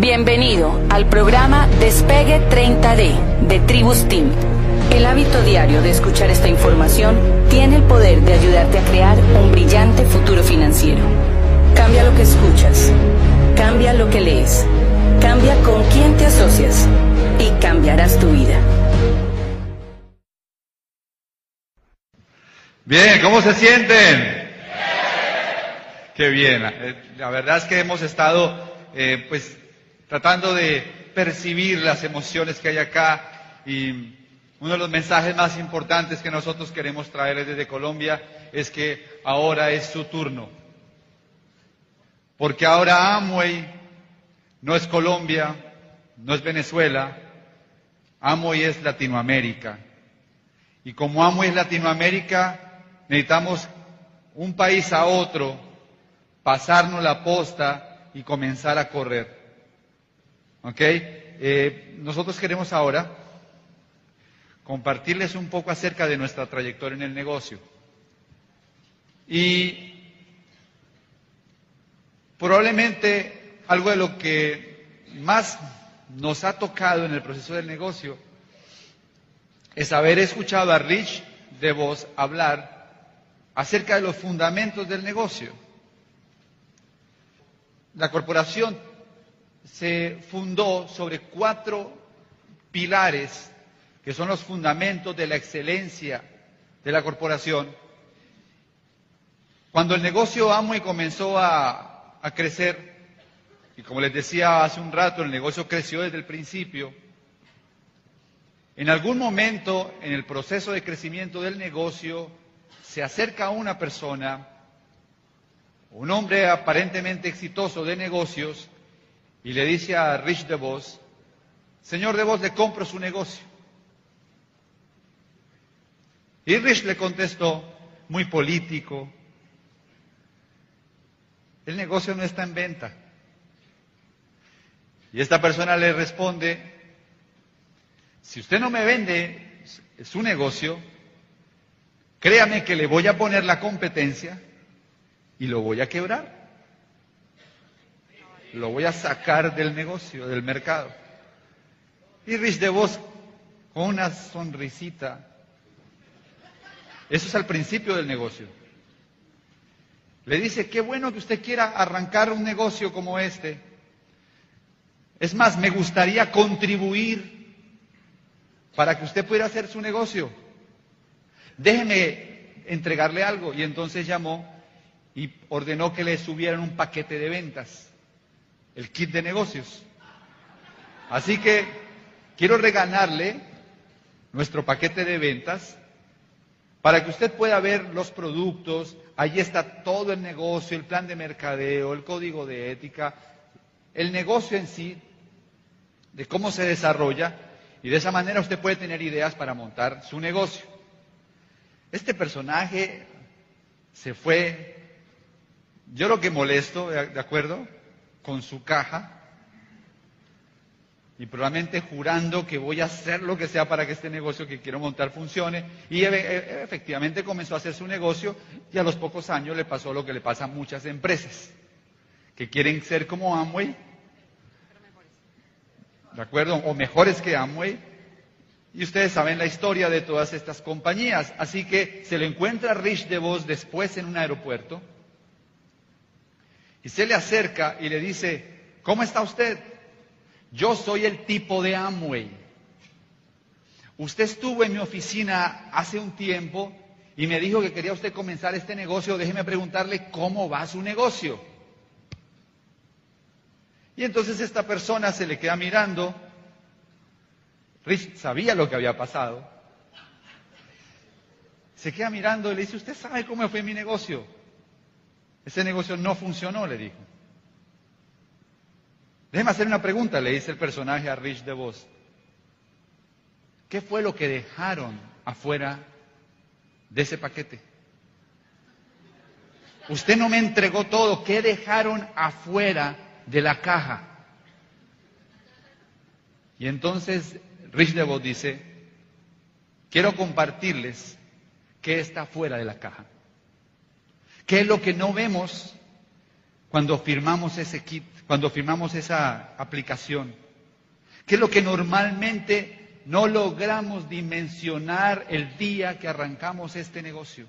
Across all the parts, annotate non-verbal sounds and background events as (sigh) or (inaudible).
Bienvenido al programa Despegue 30D de Tribus Team. El hábito diario de escuchar esta información tiene el poder de ayudarte a crear un brillante futuro financiero. Cambia lo que escuchas, cambia lo que lees, cambia con quién te asocias y cambiarás tu vida. Bien, ¿cómo se sienten? Qué bien. La verdad es que hemos estado, eh, pues, tratando de percibir las emociones que hay acá y uno de los mensajes más importantes que nosotros queremos traerles desde Colombia es que ahora es su turno. Porque ahora Amway no es Colombia, no es Venezuela, Amway es Latinoamérica. Y como Amway es Latinoamérica, necesitamos un país a otro, pasarnos la posta y comenzar a correr. ¿Ok? Eh, nosotros queremos ahora compartirles un poco acerca de nuestra trayectoria en el negocio. Y probablemente algo de lo que más nos ha tocado en el proceso del negocio es haber escuchado a Rich de Vos hablar acerca de los fundamentos del negocio. La corporación se fundó sobre cuatro pilares que son los fundamentos de la excelencia de la corporación. Cuando el negocio Amway comenzó a, crecer, y como les decía hace un rato, el negocio creció desde el principio, en algún momento en el proceso de crecimiento del negocio se acerca una persona, un hombre aparentemente exitoso de negocios, y le dice a Rich DeVos, señor DeVos, le compro su negocio. Y Rich le contestó, muy político, el negocio no está en venta. Y esta persona le responde, si usted no me vende su negocio, créame que le voy a poner la competencia y lo voy a quebrar lo voy a sacar del negocio, del mercado. Y Rich DeVos, con una sonrisita, eso es al principio del negocio. Le dice, qué bueno que usted quiera arrancar un negocio como este. Es más, me gustaría contribuir para que usted pudiera hacer su negocio. Déjeme entregarle algo. Y entonces llamó y ordenó que le subieran un paquete de ventas el kit de negocios. Así que quiero regalarle nuestro paquete de ventas para que usted pueda ver los productos. Allí está todo el negocio, el plan de mercadeo, el código de ética, el negocio en sí, de cómo se desarrolla, y de esa manera usted puede tener ideas para montar su negocio. Este personaje se fue, yo lo que molesto, ¿de acuerdo? Con su caja y probablemente jurando que voy a hacer lo que sea para que este negocio que quiero montar funcione. Y e, efectivamente comenzó a hacer su negocio y a los pocos años le pasó lo que le pasa a muchas empresas, que quieren ser como Amway, ¿de acuerdo? O mejores que Amway. Y ustedes saben la historia de todas estas compañías. Así que se le encuentra Rich DeVos después en un aeropuerto y se le acerca y le dice, ¿cómo está usted? Yo soy el tipo de Amway. Usted estuvo en mi oficina hace un tiempo y me dijo que quería usted comenzar este negocio. Déjeme preguntarle cómo va su negocio. Y entonces esta persona se le queda mirando. Rich sabía lo que había pasado. Se queda mirando y le dice, ¿usted sabe cómo fue mi negocio? Ese negocio no funcionó, le dijo. Déjeme hacer una pregunta, le dice el personaje a Rich DeVos. ¿Qué fue lo que dejaron afuera de ese paquete? Usted no me entregó todo. ¿Qué dejaron afuera de la caja? Y entonces Rich DeVos dice, quiero compartirles qué está fuera de la caja. ¿Qué es lo que no vemos cuando firmamos ese kit cuando firmamos esa aplicación? ¿Qué es lo que normalmente no logramos dimensionar el día que arrancamos este negocio?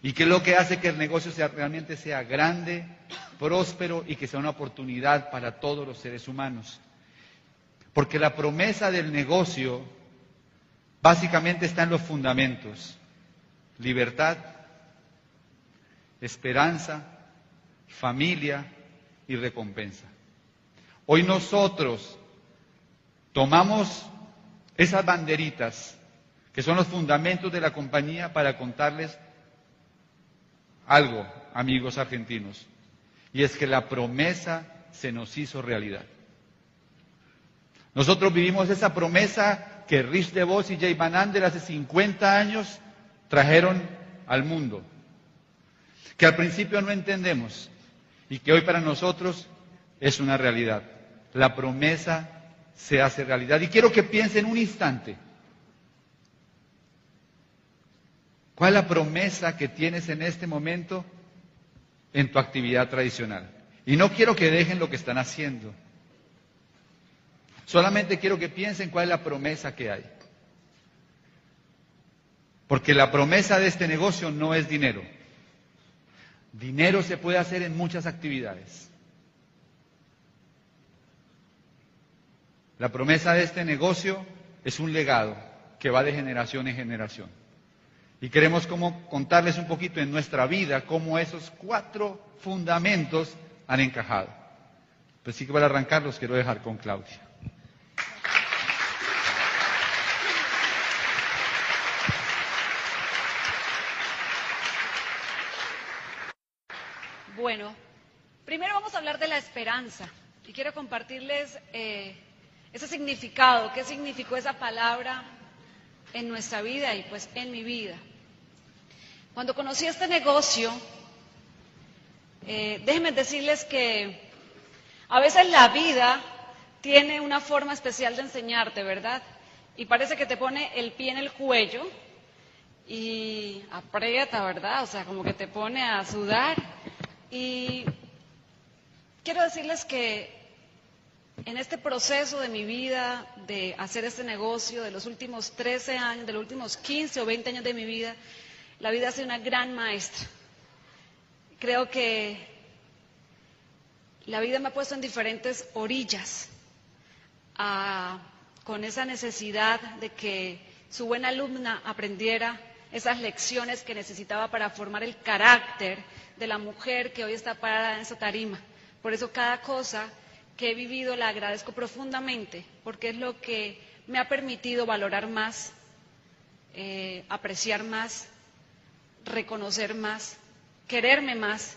¿Y qué es lo que hace que el negocio realmente sea grande, próspero y que sea una oportunidad para todos los seres humanos? Porque la promesa del negocio básicamente está en los fundamentos. Libertad, esperanza, familia y recompensa. Hoy nosotros tomamos esas banderitas que son los fundamentos de la compañía para contarles algo, amigos argentinos, y es que la promesa se nos hizo realidad. Nosotros vivimos esa promesa que Rich DeVos y Jay Van Ander hace 50 años trajeron al mundo, que al principio no entendemos y que hoy para nosotros es una realidad. La promesa se hace realidad. Y quiero que piensen un instante. ¿Cuál es la promesa que tienes en este momento en tu actividad tradicional? Y no quiero que dejen lo que están haciendo. Solamente quiero que piensen cuál es la promesa que hay. Porque la promesa de este negocio no es dinero. Dinero se puede hacer en muchas actividades. La promesa de este negocio es un legado que va de generación en generación. Y queremos como contarles un poquito en nuestra vida cómo esos cuatro fundamentos han encajado. Pues sí que para arrancar los quiero dejar con Claudia. Bueno, primero vamos a hablar de la esperanza y quiero compartirles eh, ese significado, qué significó esa palabra en nuestra vida y pues en mi vida. Cuando conocí este negocio, eh, déjenme decirles que a veces la vida tiene una forma especial de enseñarte, ¿verdad? Y parece que te pone el pie en el cuello y aprieta, ¿verdad? O sea, como que te pone a sudar y quiero decirles que en este proceso de mi vida, de hacer este negocio, de los últimos 13 años, de los últimos 15 o 20 años de mi vida, la vida ha sido una gran maestra. Creo que la vida me ha puesto en diferentes orillas, con esa necesidad de que su buena alumna aprendiera esas lecciones que necesitaba para formar el carácter de la mujer que hoy está parada en esa tarima. Por eso cada cosa que he vivido la agradezco profundamente, porque es lo que me ha permitido valorar más, eh, apreciar más, reconocer más, quererme más.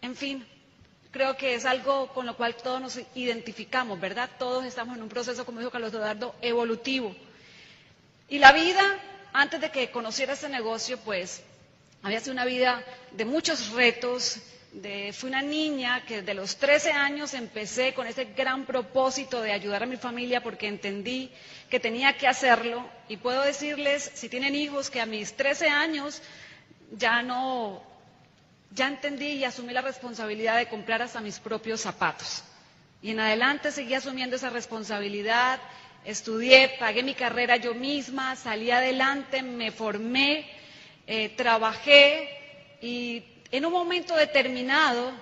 En fin, creo que es algo con lo cual todos nos identificamos, ¿verdad? Todos estamos en un proceso, como dijo Carlos Eduardo, evolutivo. Y la vida antes de que conociera este negocio, pues había sido una vida de muchos retos. De, fui una niña que desde los 13 años empecé con ese gran propósito de ayudar a mi familia porque entendí que tenía que hacerlo. Y puedo decirles, si tienen hijos, que a mis 13 años ya no, ya entendí y asumí la responsabilidad de comprar hasta mis propios zapatos. Y en adelante seguí asumiendo esa responsabilidad Estudié, pagué mi carrera yo misma, salí adelante, me formé, eh, trabajé y en un momento determinado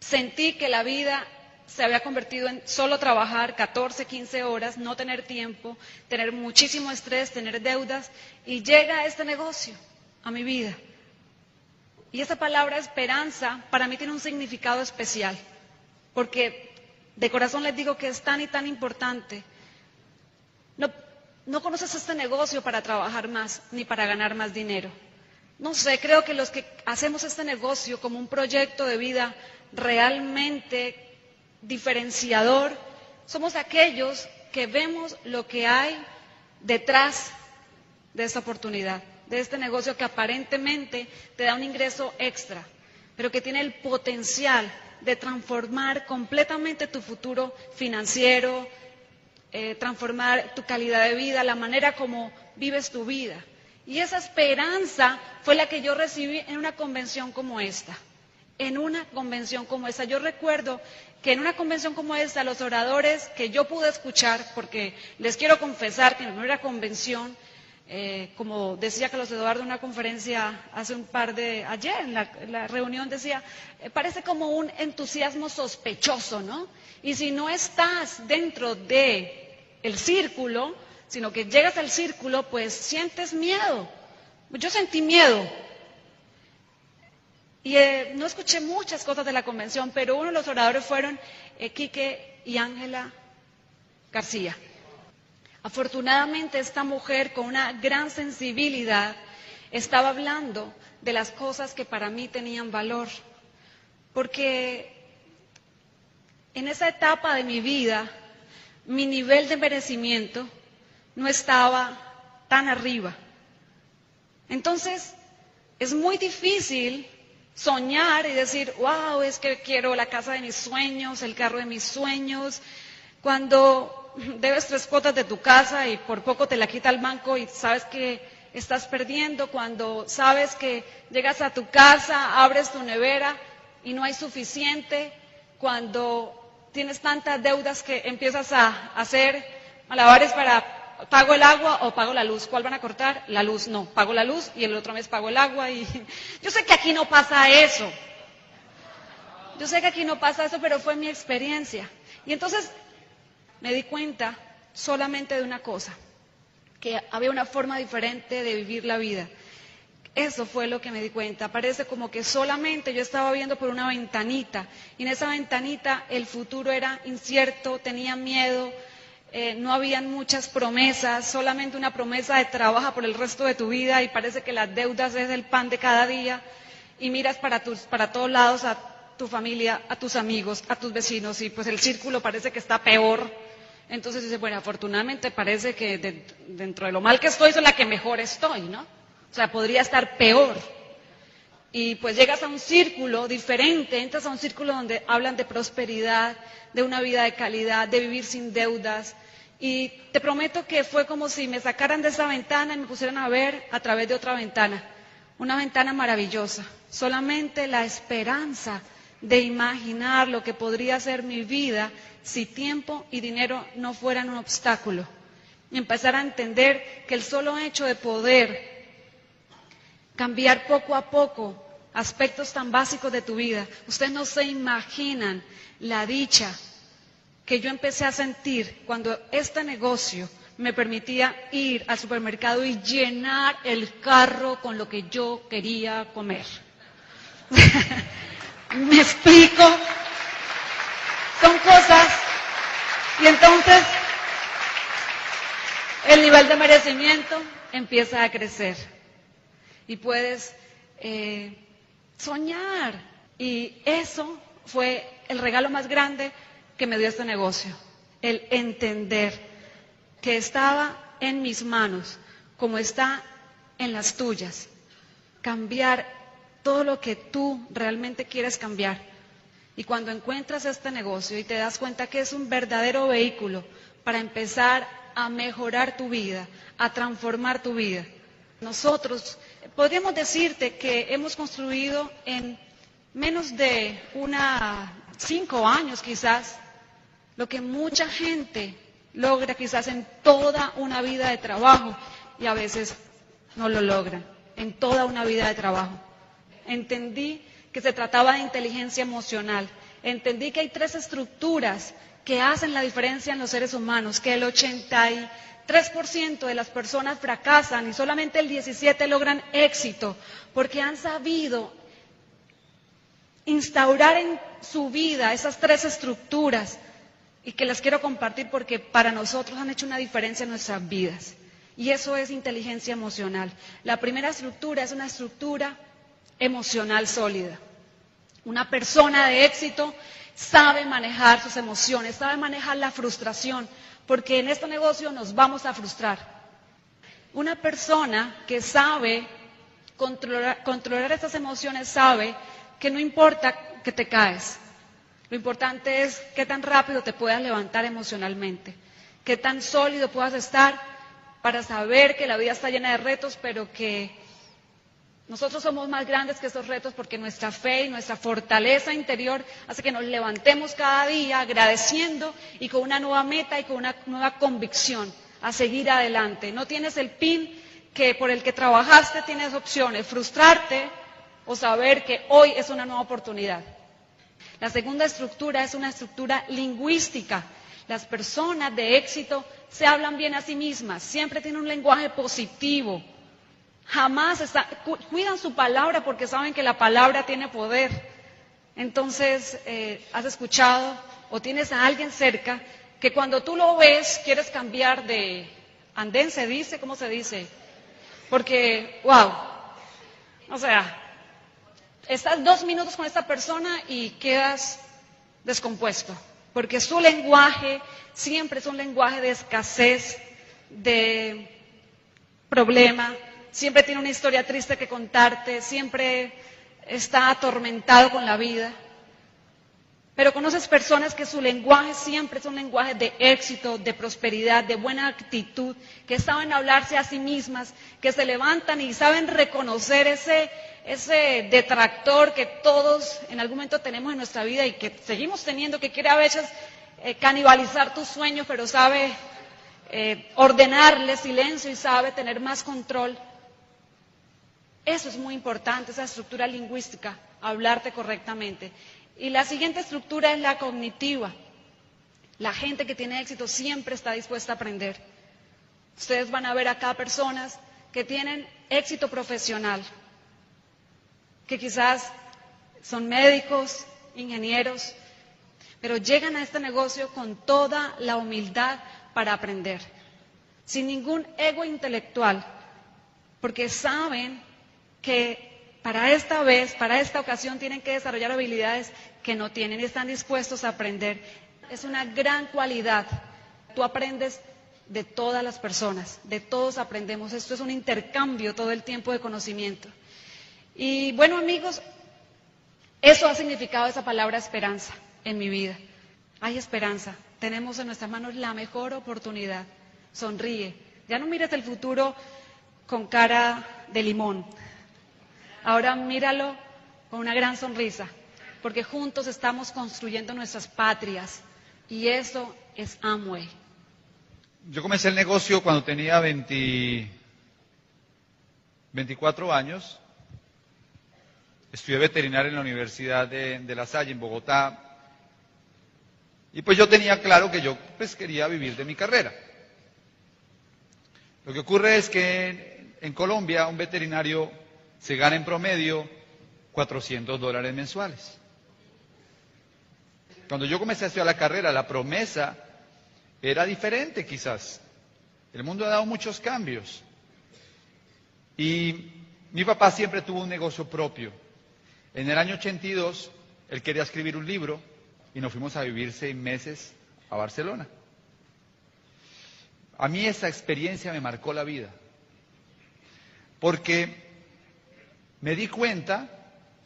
sentí que la vida se había convertido en solo trabajar 14, 15 horas, no tener tiempo, tener muchísimo estrés, tener deudas y llega este negocio a mi vida. Y esa palabra esperanza para mí tiene un significado especial, porque de corazón les digo que es tan y tan importante. No, no conoces este negocio para trabajar más ni para ganar más dinero. No sé, creo que los que hacemos este negocio como un proyecto de vida realmente diferenciador, somos aquellos que vemos lo que hay detrás de esta oportunidad, de este negocio que aparentemente te da un ingreso extra, pero que tiene el potencial de transformar completamente tu futuro financiero, eh, transformar tu calidad de vida, la manera como vives tu vida. Y esa esperanza fue la que yo recibí en una convención como esta. en una convención como esta. Yo recuerdo que en una convención como esta, los oradores que yo pude escuchar, porque les quiero confesar que en mi primera convención, eh, como decía Carlos Eduardo en una conferencia hace un par de, ayer en la, reunión decía, eh, parece como un entusiasmo sospechoso, ¿no? Y si no estás dentro de el círculo, sino que llegas al círculo, pues sientes miedo. Yo sentí miedo, y eh, no escuché muchas cosas de la convención, pero uno de los oradores fueron eh, Quique y Ángela García. Afortunadamente esta mujer con una gran sensibilidad estaba hablando de las cosas que para mí tenían valor, porque en esa etapa de mi vida mi nivel de merecimiento no estaba tan arriba. Entonces, es muy difícil soñar y decir, wow, es que quiero la casa de mis sueños, el carro de mis sueños, cuando debes tres cuotas de tu casa y por poco te la quita el banco y sabes que estás perdiendo, cuando sabes que llegas a tu casa, abres tu nevera y no hay suficiente, cuando tienes tantas deudas que empiezas a hacer malabares para pago el agua o pago la luz. ¿Cuál van a cortar? La luz, no. Pago la luz y el otro mes pago el agua. Y (laughs) yo sé que aquí no pasa eso. Yo sé que aquí no pasa eso, pero fue mi experiencia. Y entonces me di cuenta solamente de una cosa, que había una forma diferente de vivir la vida. Eso fue lo que me di cuenta. Parece como que solamente yo estaba viendo por una ventanita y en esa ventanita el futuro era incierto, tenía miedo, eh, no habían muchas promesas, solamente una promesa de trabajo por el resto de tu vida y parece que las deudas es el pan de cada día y miras para, para todos lados a tu familia, a tus amigos, a tus vecinos y pues el círculo parece que está peor. Entonces dice, bueno, afortunadamente parece que dentro de lo mal que estoy soy la que mejor estoy, ¿no? O sea, podría estar peor. Y pues llegas a un círculo diferente, entras a un círculo donde hablan de prosperidad, de una vida de calidad, de vivir sin deudas, y te prometo que fue como si me sacaran de esa ventana y me pusieran a ver a través de otra ventana. Una ventana maravillosa. Solamente la esperanza de imaginar lo que podría ser mi vida si tiempo y dinero no fueran un obstáculo. Y empezar a entender que el solo hecho de poder cambiar poco a poco aspectos tan básicos de tu vida, ustedes no se imaginan la dicha que yo empecé a sentir cuando este negocio me permitía ir al supermercado y llenar el carro con lo que yo quería comer. (laughs) ¿Me explico? Son cosas. Y entonces el nivel de merecimiento empieza a crecer. Y puedes eh, soñar. Y eso fue el regalo más grande que me dio este negocio, el entender que estaba en mis manos, como está en las tuyas, cambiar todo lo que tú realmente quieres cambiar. Y cuando encuentras este negocio y te das cuenta que es un verdadero vehículo para empezar a mejorar tu vida, a transformar tu vida, nosotros podríamos decirte que hemos construido en menos de una cinco años quizás lo que mucha gente logra quizás en toda una vida de trabajo y a veces no lo logran, en toda una vida de trabajo. Entendí que se trataba de inteligencia emocional, entendí que hay tres estructuras que hacen la diferencia en los seres humanos, que el 83% de las personas fracasan y solamente el 17% logran éxito, porque han sabido instaurar en su vida esas tres estructuras y que las quiero compartir porque para nosotros han hecho una diferencia en nuestras vidas. Y eso es inteligencia emocional. La primera estructura es una estructura emocional sólida. Una persona de éxito sabe manejar sus emociones, sabe manejar la frustración, porque en este negocio nos vamos a frustrar. Una persona que sabe controlar, estas emociones sabe que no importa que te caes, lo importante es qué tan rápido te puedas levantar emocionalmente, qué tan sólido puedas estar para saber que la vida está llena de retos, pero que Nosotros somos más grandes que estos retos porque nuestra fe y nuestra fortaleza interior hace que nos levantemos cada día agradeciendo y con una nueva meta y con una nueva convicción a seguir adelante. No tienes el pin que por el que trabajaste, tienes opciones, frustrarte o saber que hoy es una nueva oportunidad. La segunda estructura es una estructura lingüística. Las personas de éxito se hablan bien a sí mismas, siempre tienen un lenguaje positivo Jamás cuidan su palabra porque saben que la palabra tiene poder. Entonces, eh, has escuchado o tienes a alguien cerca que cuando tú lo ves quieres cambiar de andén, se dice, ¿cómo se dice? Porque, wow, o sea, estás dos minutos con esta persona y quedas descompuesto, porque su lenguaje siempre es un lenguaje de escasez, de problema, siempre tiene una historia triste que contarte, siempre está atormentado con la vida. Pero conoces personas que su lenguaje siempre es un lenguaje de éxito, de prosperidad, de buena actitud, que saben hablarse a sí mismas, que se levantan y saben reconocer ese, detractor que todos en algún momento tenemos en nuestra vida y que seguimos teniendo, que quiere a veces eh, canibalizar tus sueños, pero sabe eh, ordenarle silencio y sabe tener más control. Eso es muy importante, esa estructura lingüística, hablarte correctamente. Y la siguiente estructura es la cognitiva. La gente que tiene éxito siempre está dispuesta a aprender. Ustedes van a ver acá personas que tienen éxito profesional, que quizás son médicos, ingenieros, pero llegan a este negocio con toda la humildad para aprender, sin ningún ego intelectual, porque saben que para esta vez, para esta ocasión, tienen que desarrollar habilidades que no tienen y están dispuestos a aprender. Es una gran cualidad. Tú aprendes de todas las personas, de todos aprendemos. Esto es un intercambio todo el tiempo de conocimiento. Y bueno, amigos, eso ha significado esa palabra esperanza en mi vida. Hay esperanza. Tenemos en nuestras manos la mejor oportunidad. Sonríe. Ya no mires el futuro con cara de limón. Ahora míralo con una gran sonrisa, porque juntos estamos construyendo nuestras patrias y eso es Amway. Yo comencé el negocio cuando tenía 24 años. Estudié veterinaria en la Universidad de, La Salle, en Bogotá. Y pues yo tenía claro que yo pues, quería vivir de mi carrera. Lo que ocurre es que en Colombia un veterinario se gana en promedio 400 dólares mensuales. Cuando yo comencé a estudiar la carrera, la promesa era diferente quizás. El mundo ha dado muchos cambios. Y mi papá siempre tuvo un negocio propio. En el año 82, él quería escribir un libro y nos fuimos a vivir seis meses a Barcelona. A mí esa experiencia me marcó la vida. Porque me di cuenta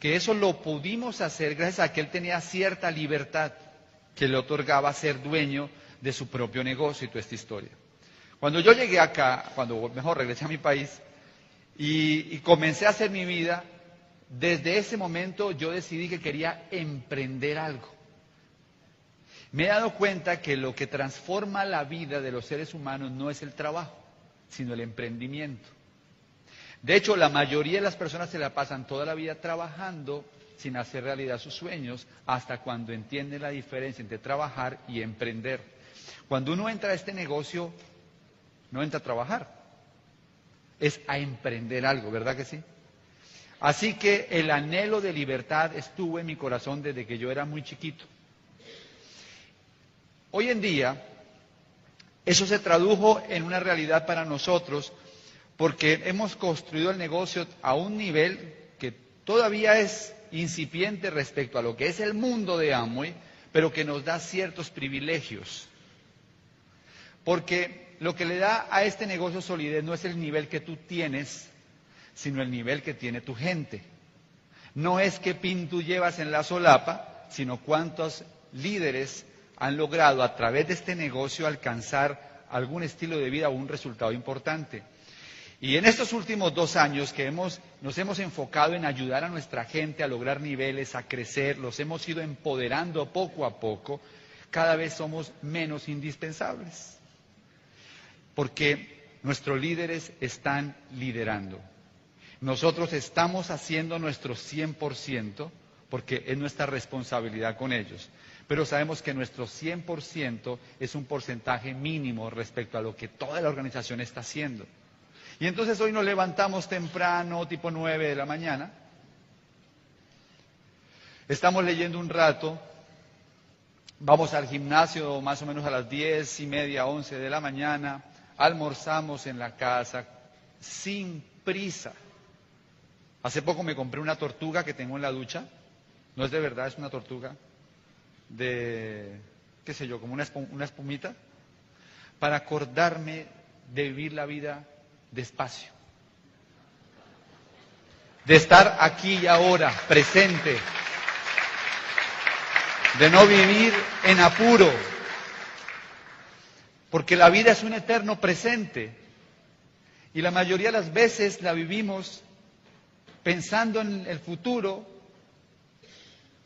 que eso lo pudimos hacer gracias a que él tenía cierta libertad que le otorgaba ser dueño de su propio negocio y toda esta historia. Cuando yo llegué acá, cuando mejor regresé a mi país y, y comencé a hacer mi vida, desde ese momento yo decidí que quería emprender algo. Me he dado cuenta que lo que transforma la vida de los seres humanos no es el trabajo, sino el emprendimiento. De hecho, la mayoría de las personas se la pasan toda la vida trabajando sin hacer realidad sus sueños hasta cuando entienden la diferencia entre trabajar y emprender. Cuando uno entra a este negocio, no entra a trabajar, es a emprender algo, ¿verdad que sí? Así que el anhelo de libertad estuvo en mi corazón desde que yo era muy chiquito. Hoy en día, eso se tradujo en una realidad para nosotros porque hemos construido el negocio a un nivel que todavía es incipiente respecto a lo que es el mundo de Amway, pero que nos da ciertos privilegios. Porque lo que le da a este negocio solidez no es el nivel que tú tienes, sino el nivel que tiene tu gente. No es qué pin tú llevas en la solapa, sino cuántos líderes han logrado a través de este negocio alcanzar algún estilo de vida o un resultado importante. Y en estos últimos dos años que hemos, nos hemos enfocado en ayudar a nuestra gente a lograr niveles, a crecer, los hemos ido empoderando poco a poco, cada vez somos menos indispensables. Porque nuestros líderes están liderando. Nosotros estamos haciendo nuestro 100% porque es nuestra responsabilidad con ellos. Pero sabemos que nuestro 100% es un porcentaje mínimo respecto a lo que toda la organización está haciendo. Y entonces hoy nos levantamos temprano, tipo 9 de la mañana. Estamos leyendo un rato. Vamos al gimnasio más o menos a las 10 y media, 11 de la mañana. Almorzamos en la casa sin prisa. Hace poco me compré una tortuga que tengo en la ducha. No es de verdad, es una tortuga de, qué sé yo, como una, una espumita, para acordarme de vivir la vida despacio. De estar aquí y ahora, presente. De no vivir en apuro. Porque la vida es un eterno presente. Y la mayoría de las veces la vivimos pensando en el futuro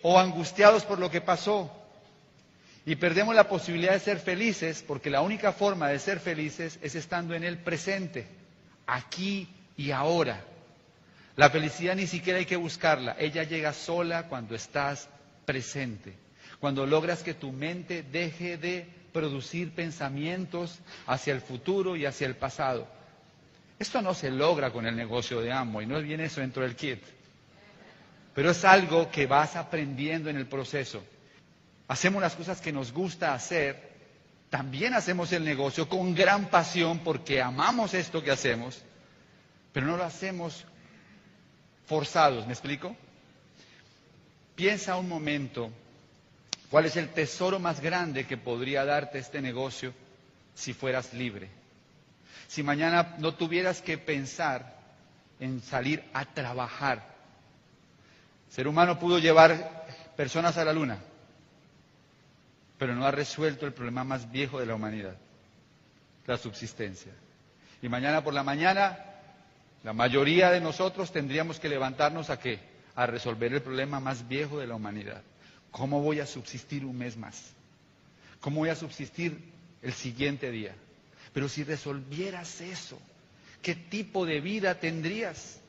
o angustiados por lo que pasó. Y perdemos la posibilidad de ser felices porque la única forma de ser felices es estando en el presente aquí y ahora. La felicidad ni siquiera hay que buscarla, ella llega sola cuando estás presente, cuando logras que tu mente deje de producir pensamientos hacia el futuro y hacia el pasado. Esto no se logra con el negocio de amo y no es bien eso dentro del kit, pero es algo que vas aprendiendo en el proceso. Hacemos las cosas que nos gusta hacer también hacemos el negocio con gran pasión porque amamos esto que hacemos, pero no lo hacemos forzados, ¿me explico? Piensa un momento cuál es el tesoro más grande que podría darte este negocio si fueras libre. Si mañana no tuvieras que pensar en salir a trabajar. El ser humano pudo llevar personas a la luna, pero no ha resuelto el problema más viejo de la humanidad, la subsistencia. Y mañana por la mañana, la mayoría de nosotros tendríamos que levantarnos a qué? A resolver el problema más viejo de la humanidad. ¿Cómo voy a subsistir un mes más? ¿Cómo voy a subsistir el siguiente día? Pero si resolvieras eso, ¿qué tipo de vida tendrías?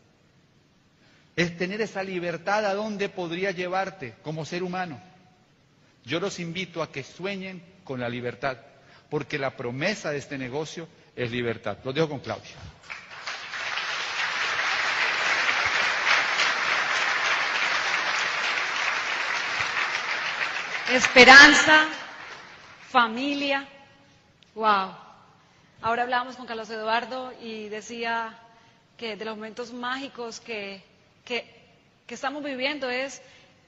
Es tener esa libertad a dónde podría llevarte como ser humano. Yo los invito a que sueñen con la libertad, porque la promesa de este negocio es libertad. Lo dejo con Claudia. Esperanza, familia, wow. Ahora hablábamos con Carlos Eduardo y decía que de los momentos mágicos que, que, que estamos viviendo es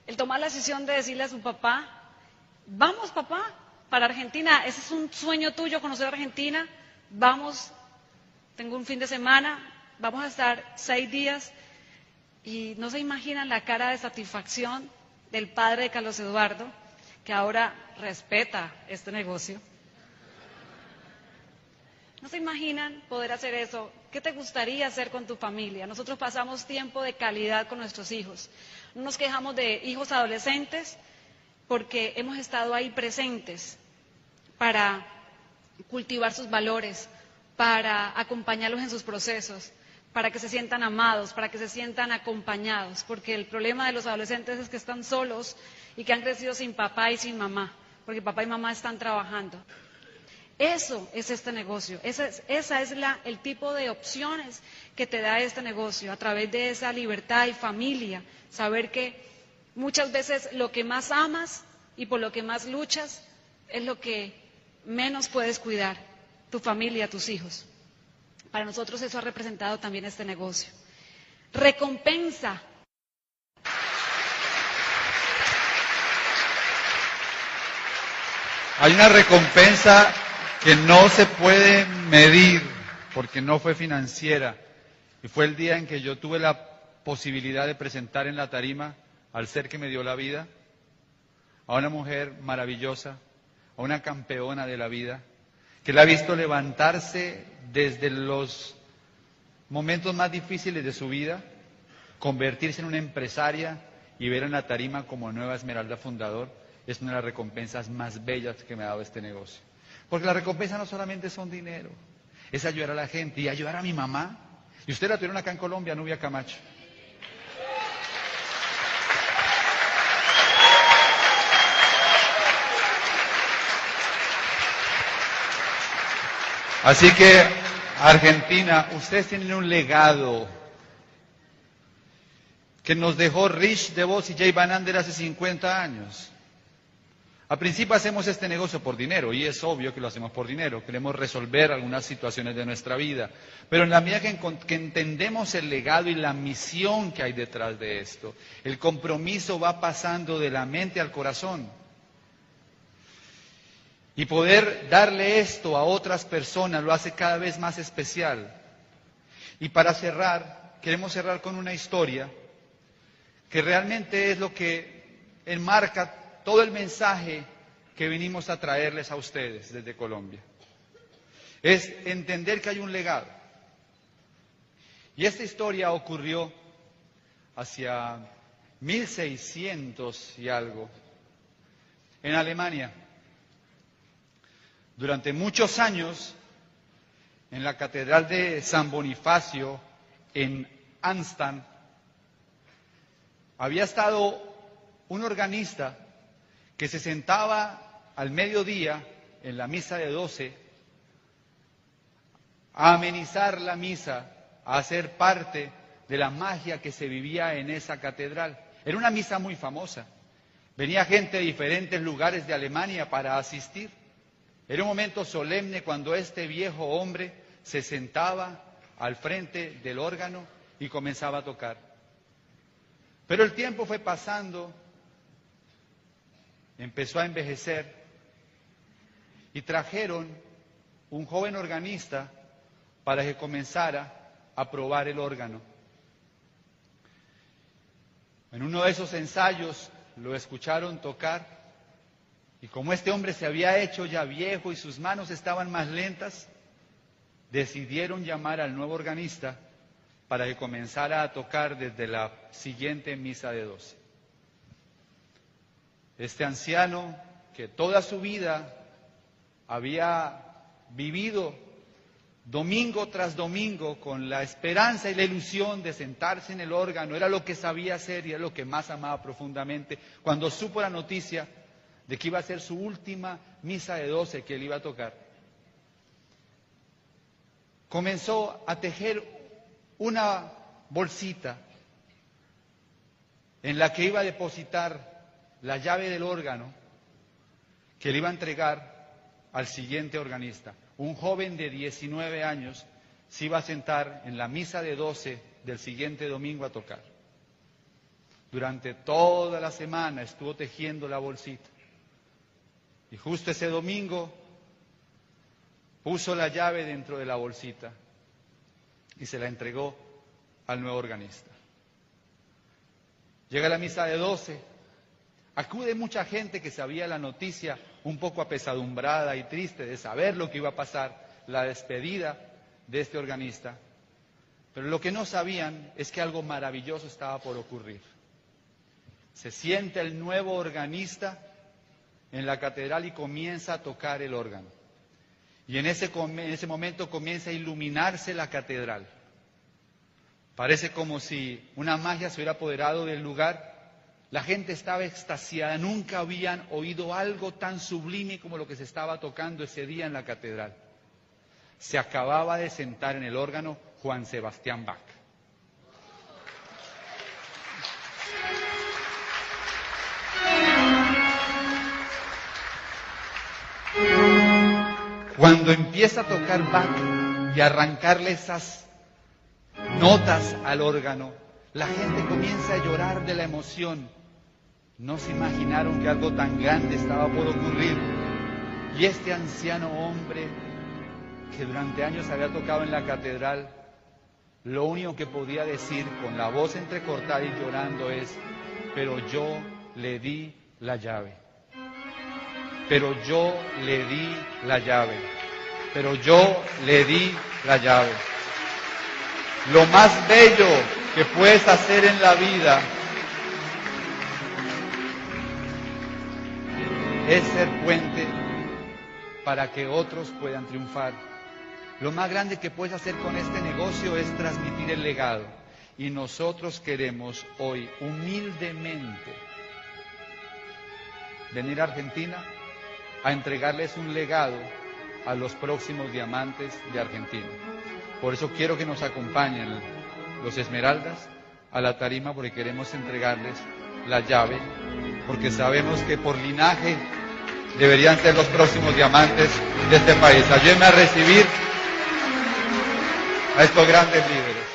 el tomar la decisión de decirle a su papá, Vamos, papá, para Argentina. Ese es un sueño tuyo, conocer Argentina. Vamos, tengo un fin de semana, vamos a estar seis días. Y no se imaginan la cara de satisfacción del padre de Carlos Eduardo, que ahora respeta este negocio. ¿No se imaginan poder hacer eso? ¿Qué te gustaría hacer con tu familia? Nosotros pasamos tiempo de calidad con nuestros hijos. No nos quejamos de hijos adolescentes, porque hemos estado ahí presentes para cultivar sus valores, para acompañarlos en sus procesos, para que se sientan amados, para que se sientan acompañados, porque el problema de los adolescentes es que están solos y que han crecido sin papá y sin mamá, porque papá y mamá están trabajando. Eso es este negocio, esa es, esa es la, el tipo de opciones que te da este negocio, a través de esa libertad y familia, saber que Muchas veces lo que más amas y por lo que más luchas es lo que menos puedes cuidar, tu familia, tus hijos. Para nosotros eso ha representado también este negocio. Recompensa. Hay una recompensa que no se puede medir porque no fue financiera. Y fue el día en que yo tuve la posibilidad de presentar en la tarima al ser que me dio la vida, a una mujer maravillosa, a una campeona de la vida, que la ha visto levantarse desde los momentos más difíciles de su vida, convertirse en una empresaria y ver en la tarima como nueva Esmeralda fundador es una de las recompensas más bellas que me ha dado este negocio. Porque las recompensas no solamente son dinero, es ayudar a la gente y ayudar a mi mamá. Y usted la tuvieron acá en Colombia, Nubia Camacho. Así que, Argentina, ustedes tienen un legado que nos dejó Rich DeVos y Jay Van Ander hace 50 años. Al principio hacemos este negocio por dinero y es obvio que lo hacemos por dinero. Queremos resolver algunas situaciones de nuestra vida. Pero en la medida que, que, entendemos el legado y la misión que hay detrás de esto, el compromiso va pasando de la mente al corazón. Y poder darle esto a otras personas lo hace cada vez más especial. Y para cerrar, queremos cerrar con una historia que realmente es lo que enmarca todo el mensaje que venimos a traerles a ustedes desde Colombia. Es entender que hay un legado. Y esta historia ocurrió hacia 1600 y algo en Alemania. Durante muchos años, en la Catedral de San Bonifacio, en Anstan, había estado un organista que se sentaba al mediodía en la misa de doce a amenizar la misa, a hacer parte de la magia que se vivía en esa catedral. Era una misa muy famosa. Venía gente de diferentes lugares de Alemania para asistir. Era un momento solemne cuando este viejo hombre se sentaba al frente del órgano y comenzaba a tocar. Pero el tiempo fue pasando empezó a envejecer y trajeron un joven organista para que comenzara a probar el órgano. En uno de esos ensayos lo escucharon tocar y como este hombre se había hecho ya viejo y sus manos estaban más lentas, decidieron llamar al nuevo organista para que comenzara a tocar desde la siguiente misa de doce. Este anciano que toda su vida había vivido domingo tras domingo con la esperanza y la ilusión de sentarse en el órgano, era lo que sabía hacer y era lo que más amaba profundamente, cuando supo la noticia de que iba a ser su última misa de doce que él iba a tocar, comenzó a tejer una bolsita en la que iba a depositar la llave del órgano que le iba a entregar al siguiente organista. Un joven de 19 años se iba a sentar en la misa de 12 del siguiente domingo a tocar. Durante toda la semana estuvo tejiendo la bolsita. Y justo ese domingo puso la llave dentro de la bolsita y se la entregó al nuevo organista. Llega la misa de 12 Acude mucha gente que sabía la noticia un poco apesadumbrada y triste de saber lo que iba a pasar, la despedida de este organista. Pero lo que no sabían es que algo maravilloso estaba por ocurrir. Se siente el nuevo organista en la catedral y comienza a tocar el órgano. Y en ese, en ese momento comienza a iluminarse la catedral. Parece como si una magia se hubiera apoderado del lugar la gente estaba extasiada, nunca habían oído algo tan sublime como lo que se estaba tocando ese día en la catedral. Se acababa de sentar en el órgano Juan Sebastián Bach. Cuando empieza a tocar Bach y arrancarle esas notas al órgano, la gente comienza a llorar de la emoción no se imaginaron que algo tan grande estaba por ocurrir. Y este anciano hombre que durante años había tocado en la catedral, lo único que podía decir con la voz entrecortada y llorando es, pero yo le di la llave. Pero yo le di la llave. Pero yo le di la llave. Lo más bello que puedes hacer en la vida es ser puente para que otros puedan triunfar. Lo más grande que puedes hacer con este negocio es transmitir el legado. Y nosotros queremos hoy humildemente venir a Argentina a entregarles un legado a los próximos diamantes de Argentina. Por eso quiero que nos acompañen los Esmeraldas a la tarima porque queremos entregarles la llave, porque sabemos que por linaje deberían ser los próximos diamantes de este país. Ayúdenme a recibir a estos grandes líderes.